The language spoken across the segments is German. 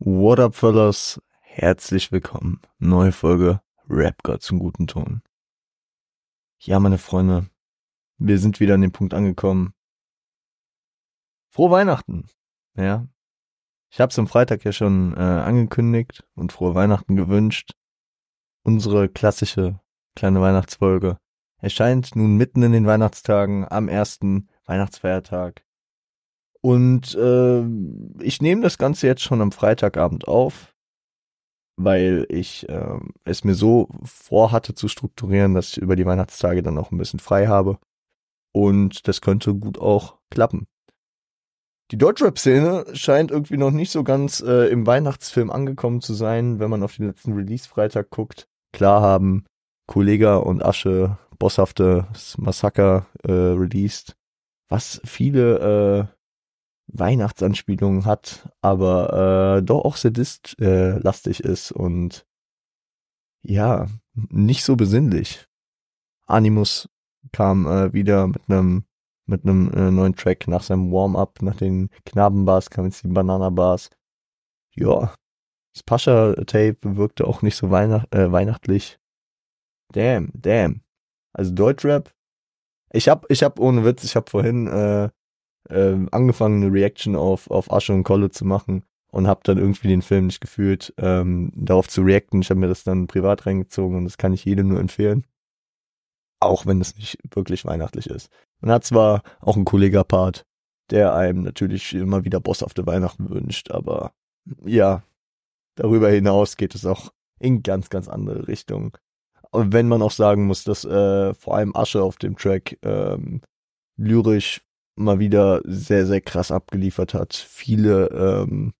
What up, fellas? Herzlich willkommen. Neue Folge Rap Gott zum guten Ton. Ja, meine Freunde, wir sind wieder an dem Punkt angekommen. Frohe Weihnachten. Ja. Ich hab's am Freitag ja schon äh, angekündigt und frohe Weihnachten gewünscht. Unsere klassische kleine Weihnachtsfolge erscheint nun mitten in den Weihnachtstagen am ersten Weihnachtsfeiertag. Und äh, ich nehme das Ganze jetzt schon am Freitagabend auf, weil ich äh, es mir so vorhatte zu strukturieren, dass ich über die Weihnachtstage dann auch ein bisschen frei habe. Und das könnte gut auch klappen. Die Deutschrap-Szene scheint irgendwie noch nicht so ganz äh, im Weihnachtsfilm angekommen zu sein, wenn man auf den letzten Release-Freitag guckt. Klar haben Kollega und Asche bosshaftes Massaker äh, released, was viele äh, Weihnachtsanspielungen hat, aber äh, doch auch sadist-lastig äh, ist und ja, nicht so besinnlich. Animus kam äh, wieder mit einem mit einem äh, neuen Track nach seinem Warm-up, nach den Knabenbars kam jetzt die Banana-Bars. Ja, das Pascha-Tape wirkte auch nicht so weihnacht äh, weihnachtlich. Damn, damn. Also Deutschrap. Ich hab, ich hab ohne Witz, ich hab vorhin äh, äh, angefangen, eine Reaction auf, auf Asche und Kolle zu machen und habe dann irgendwie den Film nicht gefühlt, ähm, darauf zu reacten. Ich habe mir das dann privat reingezogen und das kann ich jedem nur empfehlen. Auch wenn es nicht wirklich weihnachtlich ist. Man hat zwar auch einen Kollega-Part, der einem natürlich immer wieder bosshafte Weihnachten wünscht, aber ja, darüber hinaus geht es auch in ganz, ganz andere Richtungen. Und wenn man auch sagen muss, dass äh, vor allem Asche auf dem Track ähm, lyrisch mal wieder sehr, sehr krass abgeliefert hat. Viele ähm,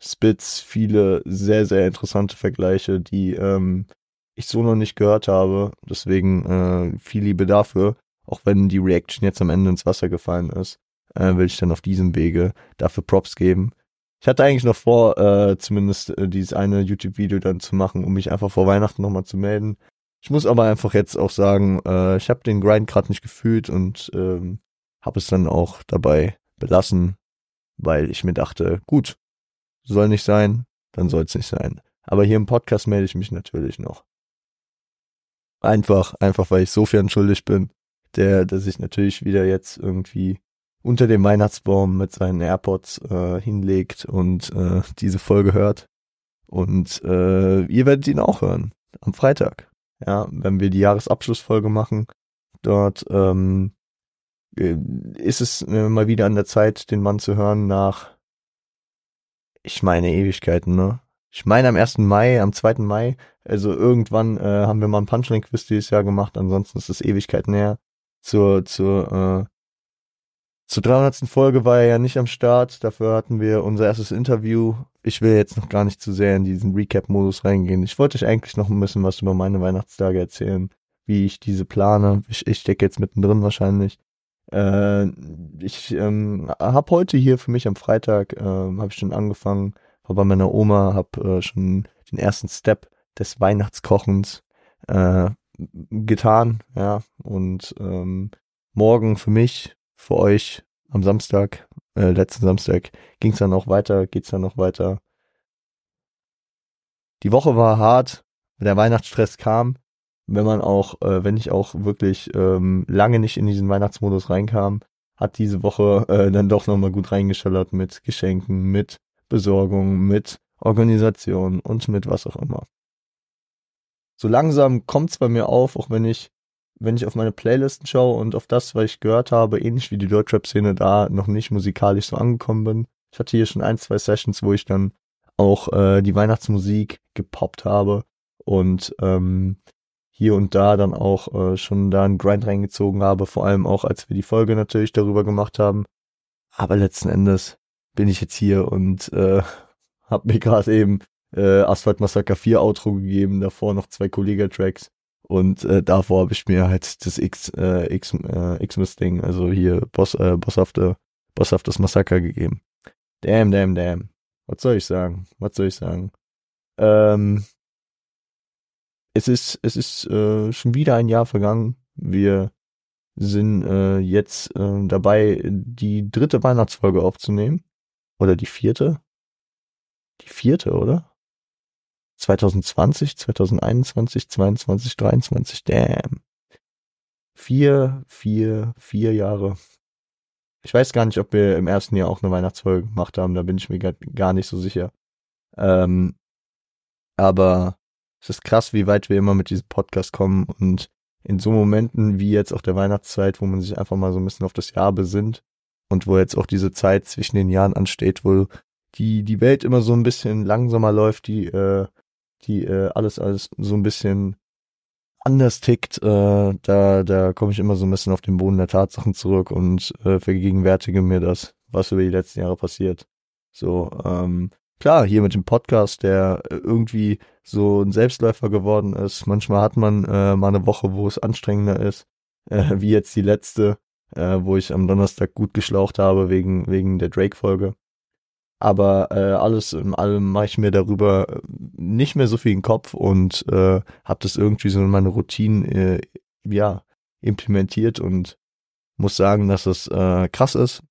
Spits, viele sehr, sehr interessante Vergleiche, die ähm, ich so noch nicht gehört habe. Deswegen äh, viel Liebe dafür. Auch wenn die Reaction jetzt am Ende ins Wasser gefallen ist, äh, will ich dann auf diesem Wege dafür Props geben. Ich hatte eigentlich noch vor, äh, zumindest äh, dieses eine YouTube-Video dann zu machen, um mich einfach vor Weihnachten nochmal zu melden. Ich muss aber einfach jetzt auch sagen, äh, ich habe den Grind gerade nicht gefühlt und ähm, habe es dann auch dabei belassen, weil ich mir dachte, gut, soll nicht sein, dann soll es nicht sein. Aber hier im Podcast melde ich mich natürlich noch. Einfach, einfach weil ich sofern schuldig bin, der, der sich natürlich wieder jetzt irgendwie unter dem Weihnachtsbaum mit seinen AirPods äh, hinlegt und äh, diese Folge hört. Und äh, ihr werdet ihn auch hören am Freitag. Ja, wenn wir die Jahresabschlussfolge machen. Dort ähm, äh, ist es äh, mal wieder an der Zeit, den Mann zu hören nach, ich meine Ewigkeiten, ne? Ich meine am 1. Mai, am 2. Mai, also irgendwann äh, haben wir mal ein Punchline-Quiz dieses Jahr gemacht, ansonsten ist es Ewigkeiten her. Zur, zur, äh, zur 300. Folge war er ja nicht am Start, dafür hatten wir unser erstes Interview. Ich will jetzt noch gar nicht zu sehr in diesen Recap-Modus reingehen. Ich wollte euch eigentlich noch ein bisschen was über meine Weihnachtstage erzählen, wie ich diese plane. Ich, ich stecke jetzt mittendrin wahrscheinlich. Äh, ich ähm, habe heute hier für mich am Freitag, äh, habe ich schon angefangen, war bei meiner Oma, habe äh, schon den ersten Step des Weihnachtskochens äh, getan, ja, und ähm, morgen für mich, für euch am Samstag, äh, letzten Samstag, ging es dann auch weiter, geht's dann noch weiter. Die Woche war hart, der Weihnachtsstress kam, wenn man auch, äh, wenn ich auch wirklich ähm, lange nicht in diesen Weihnachtsmodus reinkam, hat diese Woche äh, dann doch nochmal gut reingeschallert mit Geschenken, mit Besorgung, mit Organisation und mit was auch immer. So langsam kommt's bei mir auf, auch wenn ich, wenn ich auf meine Playlisten schaue und auf das, was ich gehört habe, ähnlich wie die Deutschrap-Szene da noch nicht musikalisch so angekommen bin. Ich hatte hier schon ein, zwei Sessions, wo ich dann auch äh, die Weihnachtsmusik gepoppt habe und ähm, hier und da dann auch äh, schon da einen Grind reingezogen habe, vor allem auch als wir die Folge natürlich darüber gemacht haben. Aber letzten Endes bin ich jetzt hier und äh, habe mir gerade eben äh, Asphalt Massacre 4 Outro gegeben, davor noch zwei Kollega-Tracks und äh, davor habe ich mir halt das X äh, X äh, Xmas Ding, also hier Boss äh, bosshafte bosshaftes Massaker gegeben. Damn, damn, damn. Was soll ich sagen? Was soll ich sagen? Ähm, es ist, es ist äh, schon wieder ein Jahr vergangen. Wir sind äh, jetzt äh, dabei, die dritte Weihnachtsfolge aufzunehmen. Oder die vierte? Die vierte, oder? 2020, 2021, 22, 23, damn. Vier, vier, vier Jahre. Ich weiß gar nicht, ob wir im ersten Jahr auch eine Weihnachtsfolge gemacht haben, da bin ich mir gar nicht so sicher. Ähm, aber es ist krass, wie weit wir immer mit diesem Podcast kommen und in so Momenten wie jetzt auch der Weihnachtszeit, wo man sich einfach mal so ein bisschen auf das Jahr besinnt und wo jetzt auch diese Zeit zwischen den Jahren ansteht, wo die, die Welt immer so ein bisschen langsamer läuft, die, äh, die äh, alles, alles so ein bisschen anders tickt, äh, da, da komme ich immer so ein bisschen auf den Boden der Tatsachen zurück und äh, vergegenwärtige mir das, was über die letzten Jahre passiert. So, ähm, klar, hier mit dem Podcast, der irgendwie so ein Selbstläufer geworden ist. Manchmal hat man äh, mal eine Woche, wo es anstrengender ist, äh, wie jetzt die letzte, äh, wo ich am Donnerstag gut geschlaucht habe wegen, wegen der Drake-Folge. Aber äh, alles in allem mache ich mir darüber äh, nicht mehr so viel in den Kopf und äh, habe das irgendwie so in meine Routinen äh, ja, implementiert und muss sagen, dass es äh, krass ist,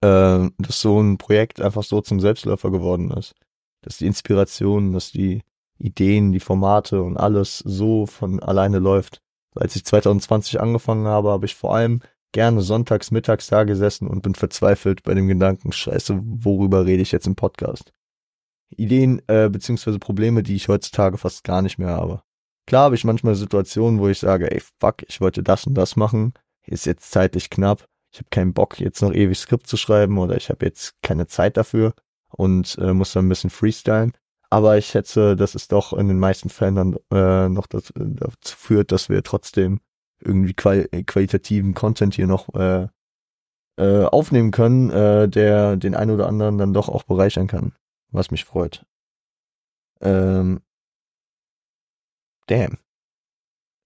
äh, dass so ein Projekt einfach so zum Selbstläufer geworden ist. Dass die Inspiration, dass die Ideen, die Formate und alles so von alleine läuft. Als ich 2020 angefangen habe, habe ich vor allem gerne sonntags, mittags da gesessen und bin verzweifelt bei dem Gedanken, scheiße, worüber rede ich jetzt im Podcast? Ideen äh, beziehungsweise Probleme, die ich heutzutage fast gar nicht mehr habe. Klar habe ich manchmal Situationen, wo ich sage, ey, fuck, ich wollte das und das machen, ist jetzt zeitlich knapp, ich habe keinen Bock, jetzt noch ewig Skript zu schreiben oder ich habe jetzt keine Zeit dafür und äh, muss dann ein bisschen freestylen. Aber ich schätze, dass es doch in den meisten Fällen dann äh, noch dazu, dazu führt, dass wir trotzdem irgendwie qual qualitativen Content hier noch äh, äh, aufnehmen können, äh, der den einen oder anderen dann doch auch bereichern kann, was mich freut. Ähm, damn.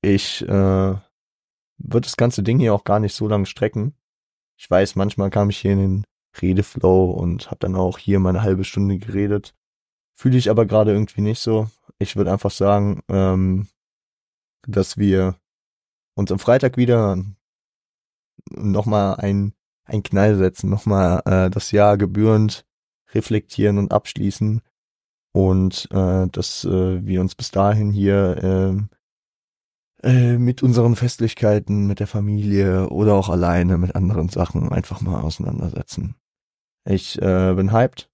Ich äh, würde das ganze Ding hier auch gar nicht so lange strecken. Ich weiß, manchmal kam ich hier in den Redeflow und habe dann auch hier mal eine halbe Stunde geredet. Fühle ich aber gerade irgendwie nicht so. Ich würde einfach sagen, ähm, dass wir uns am Freitag wieder nochmal ein, ein Knall setzen, nochmal äh, das Jahr gebührend reflektieren und abschließen und äh, dass äh, wir uns bis dahin hier äh, äh, mit unseren Festlichkeiten, mit der Familie oder auch alleine mit anderen Sachen einfach mal auseinandersetzen. Ich äh, bin hyped.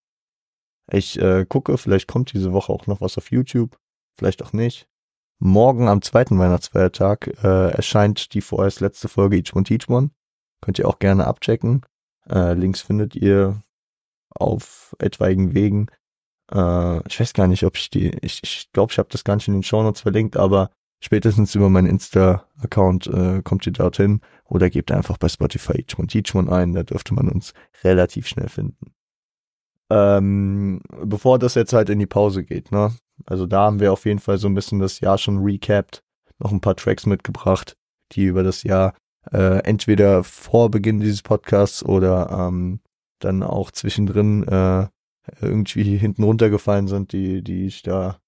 Ich äh, gucke, vielleicht kommt diese Woche auch noch was auf YouTube, vielleicht auch nicht. Morgen am zweiten Weihnachtsfeiertag äh, erscheint die vorerst letzte Folge Each One Teach One. Könnt ihr auch gerne abchecken. Äh, Links findet ihr auf etwaigen Wegen. Äh, ich weiß gar nicht, ob ich die, ich glaube, ich, glaub, ich habe das gar nicht in den Show Notes verlinkt, aber Spätestens über meinen Insta-Account äh, kommt ihr dorthin oder gebt einfach bei Spotify Ichmon Teachmon ein, da dürfte man uns relativ schnell finden. Ähm, bevor das jetzt halt in die Pause geht, ne? Also da haben wir auf jeden Fall so ein bisschen das Jahr schon recapped, noch ein paar Tracks mitgebracht, die über das Jahr äh, entweder vor Beginn dieses Podcasts oder ähm, dann auch zwischendrin äh, irgendwie hinten runtergefallen sind, die, die ich da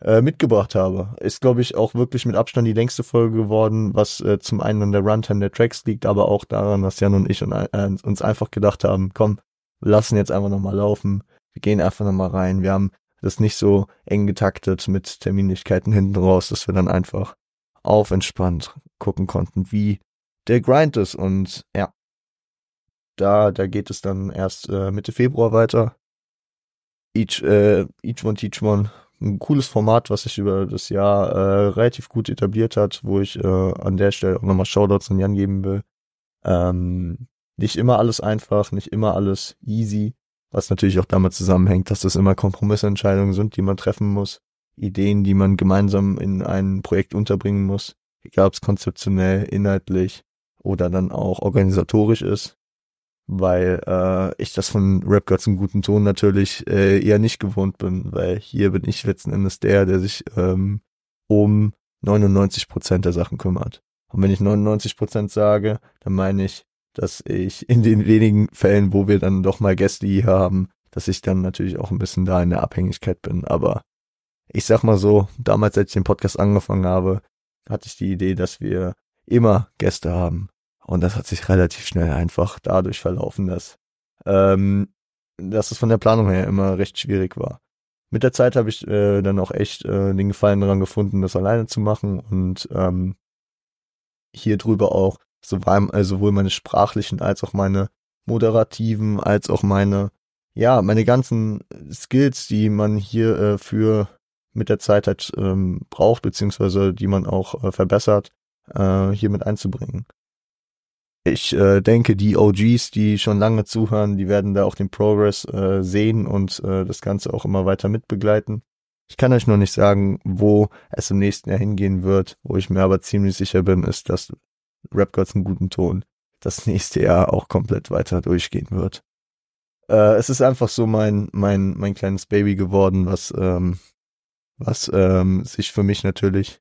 äh, mitgebracht habe. Ist, glaube ich, auch wirklich mit Abstand die längste Folge geworden, was äh, zum einen an der Runtime der Tracks liegt, aber auch daran, dass Jan und ich und, äh, uns einfach gedacht haben, komm, wir lassen jetzt einfach nochmal laufen, wir gehen einfach nochmal rein. Wir haben das nicht so eng getaktet mit Terminlichkeiten hinten raus, dass wir dann einfach auf entspannt gucken konnten, wie der Grind ist. Und ja, da, da geht es dann erst äh, Mitte Februar weiter. Each, äh, each one, teach one ein cooles Format, was sich über das Jahr äh, relativ gut etabliert hat, wo ich äh, an der Stelle auch nochmal Shoutouts an Jan geben will. Ähm, nicht immer alles einfach, nicht immer alles easy, was natürlich auch damit zusammenhängt, dass das immer Kompromissentscheidungen sind, die man treffen muss, Ideen, die man gemeinsam in ein Projekt unterbringen muss, egal ob es konzeptionell, inhaltlich oder dann auch organisatorisch ist weil äh, ich das von Rap Gods im guten Ton natürlich äh, eher nicht gewohnt bin, weil hier bin ich letzten Endes der, der sich ähm, um 99 Prozent der Sachen kümmert. Und wenn ich 99 Prozent sage, dann meine ich, dass ich in den wenigen Fällen, wo wir dann doch mal Gäste hier haben, dass ich dann natürlich auch ein bisschen da in der Abhängigkeit bin. Aber ich sag mal so, damals, als ich den Podcast angefangen habe, hatte ich die Idee, dass wir immer Gäste haben. Und das hat sich relativ schnell einfach dadurch verlaufen, dass ähm, dass es von der Planung her immer recht schwierig war. Mit der Zeit habe ich äh, dann auch echt äh, den Gefallen daran gefunden, das alleine zu machen und ähm, hier drüber auch sowohl, äh, sowohl meine sprachlichen als auch meine moderativen, als auch meine, ja, meine ganzen Skills, die man hier äh, für mit der Zeit halt ähm, braucht, beziehungsweise die man auch äh, verbessert, äh, hier mit einzubringen. Ich äh, denke, die OGs, die schon lange zuhören, die werden da auch den Progress äh, sehen und äh, das Ganze auch immer weiter mitbegleiten. Ich kann euch noch nicht sagen, wo es im nächsten Jahr hingehen wird. Wo ich mir aber ziemlich sicher bin, ist, dass Rap Gods einen guten Ton das nächste Jahr auch komplett weiter durchgehen wird. Äh, es ist einfach so mein, mein, mein kleines Baby geworden, was, ähm, was ähm, sich für mich natürlich,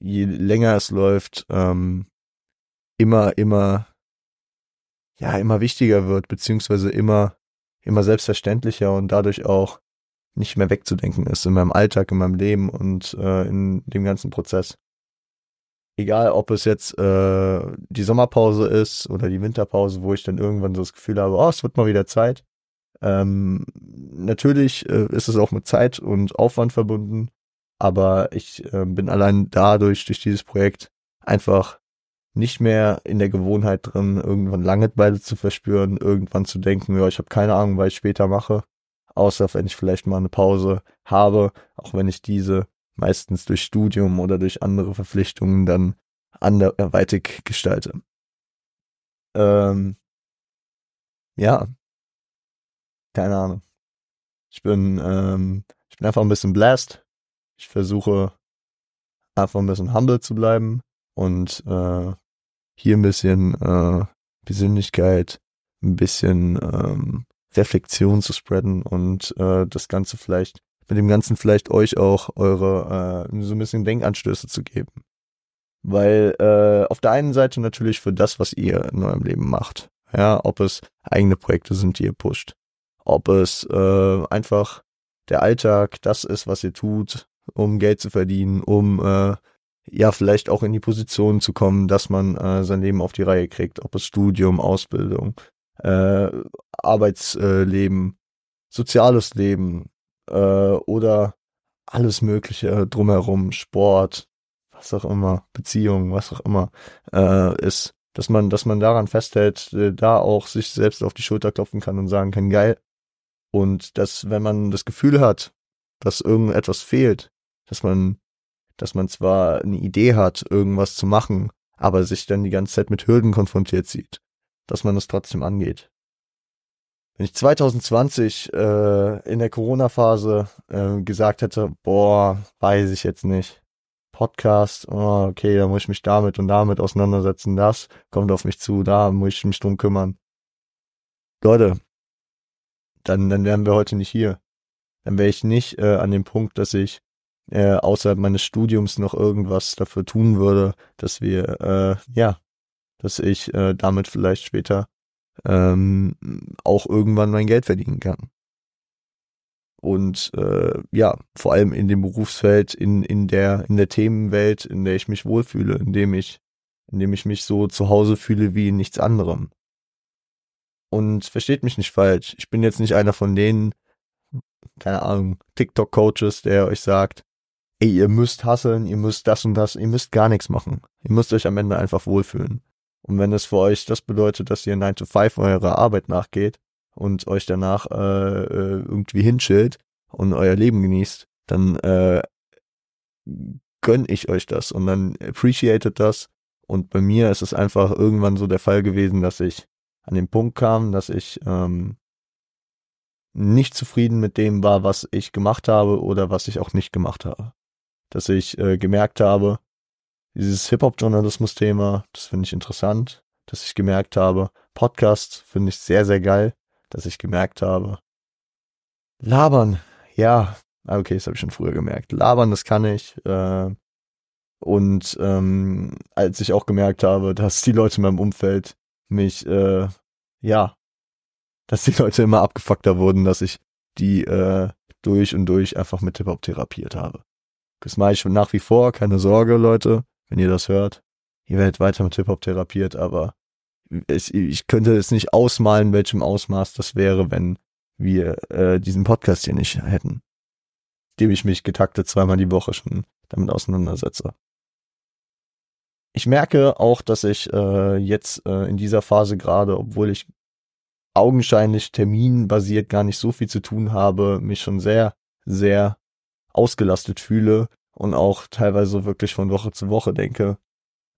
je länger es läuft, ähm, immer, immer ja immer wichtiger wird, beziehungsweise immer, immer selbstverständlicher und dadurch auch nicht mehr wegzudenken ist in meinem Alltag, in meinem Leben und äh, in dem ganzen Prozess. Egal, ob es jetzt äh, die Sommerpause ist oder die Winterpause, wo ich dann irgendwann so das Gefühl habe, oh, es wird mal wieder Zeit. Ähm, natürlich äh, ist es auch mit Zeit und Aufwand verbunden, aber ich äh, bin allein dadurch, durch dieses Projekt, einfach nicht mehr in der Gewohnheit drin, irgendwann Langeweile zu verspüren, irgendwann zu denken, ja, ich habe keine Ahnung, was ich später mache, außer wenn ich vielleicht mal eine Pause habe, auch wenn ich diese meistens durch Studium oder durch andere Verpflichtungen dann anderweitig gestalte. Ähm, ja, keine Ahnung. Ich bin, ähm, ich bin einfach ein bisschen blessed. Ich versuche einfach ein bisschen humble zu bleiben und äh, hier ein bisschen äh, Persönlichkeit, ein bisschen ähm, Reflexion zu spreaden und äh, das Ganze vielleicht, mit dem Ganzen vielleicht euch auch eure äh, so ein bisschen Denkanstöße zu geben. Weil äh, auf der einen Seite natürlich für das, was ihr in eurem Leben macht. Ja, ob es eigene Projekte sind, die ihr pusht. Ob es äh, einfach der Alltag, das ist, was ihr tut, um Geld zu verdienen, um äh, ja vielleicht auch in die Position zu kommen, dass man äh, sein Leben auf die Reihe kriegt, ob es Studium, Ausbildung, äh, Arbeitsleben, soziales Leben äh, oder alles Mögliche drumherum, Sport, was auch immer, Beziehung, was auch immer äh, ist, dass man, dass man daran festhält, äh, da auch sich selbst auf die Schulter klopfen kann und sagen kann, geil. Und dass, wenn man das Gefühl hat, dass irgendetwas fehlt, dass man dass man zwar eine Idee hat, irgendwas zu machen, aber sich dann die ganze Zeit mit Hürden konfrontiert sieht, dass man es trotzdem angeht. Wenn ich 2020 äh, in der Corona-Phase äh, gesagt hätte, boah, weiß ich jetzt nicht, Podcast, oh, okay, da muss ich mich damit und damit auseinandersetzen, das kommt auf mich zu, da muss ich mich drum kümmern. Leute, dann, dann wären wir heute nicht hier. Dann wäre ich nicht äh, an dem Punkt, dass ich äh, außerhalb meines Studiums noch irgendwas dafür tun würde, dass wir, äh, ja, dass ich äh, damit vielleicht später ähm, auch irgendwann mein Geld verdienen kann. Und äh, ja, vor allem in dem Berufsfeld, in, in der, in der Themenwelt, in der ich mich wohlfühle, in dem ich, in dem ich mich so zu Hause fühle wie in nichts anderem. Und versteht mich nicht falsch, ich bin jetzt nicht einer von denen, keine Ahnung, TikTok-Coaches, der euch sagt, ey, ihr müsst hasseln, ihr müsst das und das, ihr müsst gar nichts machen. Ihr müsst euch am Ende einfach wohlfühlen. Und wenn es für euch das bedeutet, dass ihr 9 to 5 eurer Arbeit nachgeht und euch danach äh, äh, irgendwie hinschillt und euer Leben genießt, dann äh, gönn ich euch das und dann appreciated das. Und bei mir ist es einfach irgendwann so der Fall gewesen, dass ich an den Punkt kam, dass ich ähm, nicht zufrieden mit dem war, was ich gemacht habe oder was ich auch nicht gemacht habe dass ich äh, gemerkt habe, dieses Hip-Hop-Journalismus-Thema, das finde ich interessant, dass ich gemerkt habe, Podcast finde ich sehr, sehr geil, dass ich gemerkt habe, labern, ja, ah, okay, das habe ich schon früher gemerkt, labern, das kann ich, äh, und ähm, als ich auch gemerkt habe, dass die Leute in meinem Umfeld mich, äh, ja, dass die Leute immer abgefuckter wurden, dass ich die äh, durch und durch einfach mit Hip-Hop therapiert habe. Das mache ich schon nach wie vor, keine Sorge, Leute, wenn ihr das hört. Ihr werdet weiter mit Hip-Hop therapiert, aber ich, ich könnte es nicht ausmalen, welchem Ausmaß das wäre, wenn wir äh, diesen Podcast hier nicht hätten, dem ich mich getaktet zweimal die Woche schon damit auseinandersetze. Ich merke auch, dass ich äh, jetzt äh, in dieser Phase gerade, obwohl ich augenscheinlich terminbasiert gar nicht so viel zu tun habe, mich schon sehr, sehr ausgelastet fühle und auch teilweise wirklich von Woche zu Woche denke.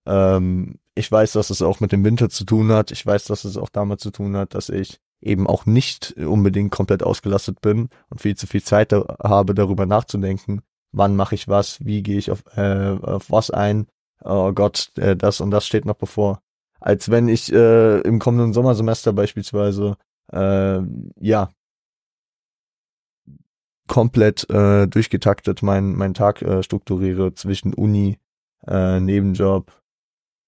Ähm, ich weiß, dass es auch mit dem Winter zu tun hat. Ich weiß, dass es auch damit zu tun hat, dass ich eben auch nicht unbedingt komplett ausgelastet bin und viel zu viel Zeit da habe, darüber nachzudenken, wann mache ich was, wie gehe ich auf, äh, auf was ein. Oh Gott, äh, das und das steht noch bevor. Als wenn ich äh, im kommenden Sommersemester beispielsweise äh, ja komplett äh, durchgetaktet meinen mein Tag äh, strukturiere zwischen Uni, äh, Nebenjob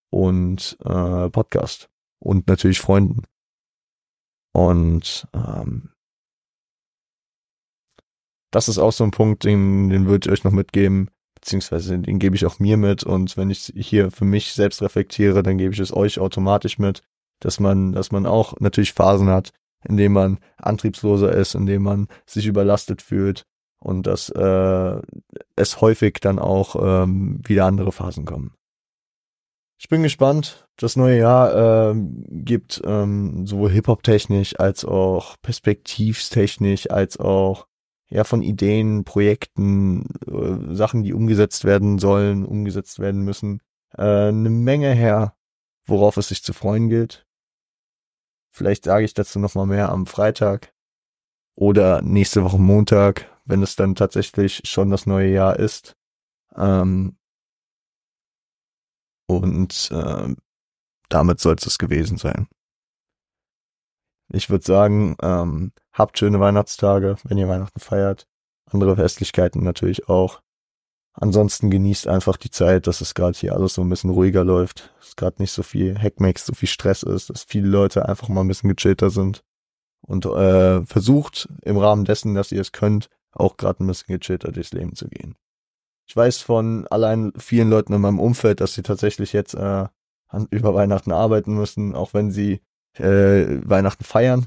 und äh, Podcast und natürlich Freunden. Und ähm, das ist auch so ein Punkt, den, den würde ich euch noch mitgeben, beziehungsweise den gebe ich auch mir mit. Und wenn ich hier für mich selbst reflektiere, dann gebe ich es euch automatisch mit, dass man, dass man auch natürlich Phasen hat, in denen man antriebsloser ist, in denen man sich überlastet fühlt und dass äh, es häufig dann auch ähm, wieder andere Phasen kommen. Ich bin gespannt. Das neue Jahr ähm, gibt ähm, sowohl Hip-Hop-technisch als auch perspektivstechnisch als auch ja von Ideen, Projekten, äh, Sachen, die umgesetzt werden sollen, umgesetzt werden müssen, äh, eine Menge her, worauf es sich zu freuen gilt. Vielleicht sage ich dazu noch mal mehr am Freitag oder nächste Woche Montag, wenn es dann tatsächlich schon das neue Jahr ist. Ähm, und äh, damit soll es gewesen sein. Ich würde sagen, ähm, habt schöne Weihnachtstage, wenn ihr Weihnachten feiert. Andere Festlichkeiten natürlich auch. Ansonsten genießt einfach die Zeit, dass es gerade hier alles so ein bisschen ruhiger läuft. Dass gerade nicht so viel Hackmax, so viel Stress ist, dass viele Leute einfach mal ein bisschen gechillter sind. Und äh, versucht im Rahmen dessen, dass ihr es könnt, auch gerade ein bisschen gechillter durchs Leben zu gehen. Ich weiß von allein vielen Leuten in meinem Umfeld, dass sie tatsächlich jetzt äh, über Weihnachten arbeiten müssen, auch wenn sie äh, Weihnachten feiern.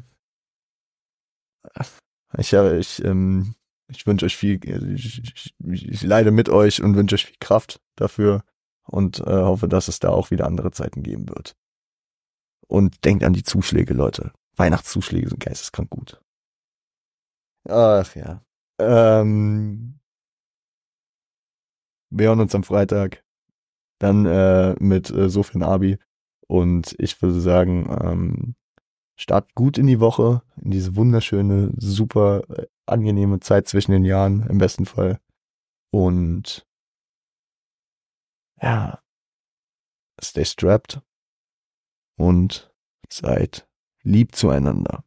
Ich, ja, ich, ähm, ich wünsche euch viel, ich, ich, ich leide mit euch und wünsche euch viel Kraft dafür und äh, hoffe, dass es da auch wieder andere Zeiten geben wird. Und denkt an die Zuschläge, Leute. Weihnachtszuschläge sind geisteskrank gut. Ach ja. Ähm, wir hören uns am Freitag. Dann äh, mit äh, Sofian Abi. Und ich würde sagen, ähm, start gut in die Woche, in diese wunderschöne, super äh, angenehme Zeit zwischen den Jahren, im besten Fall. Und ja, stay strapped und seid lieb zueinander.